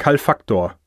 Kalfaktor.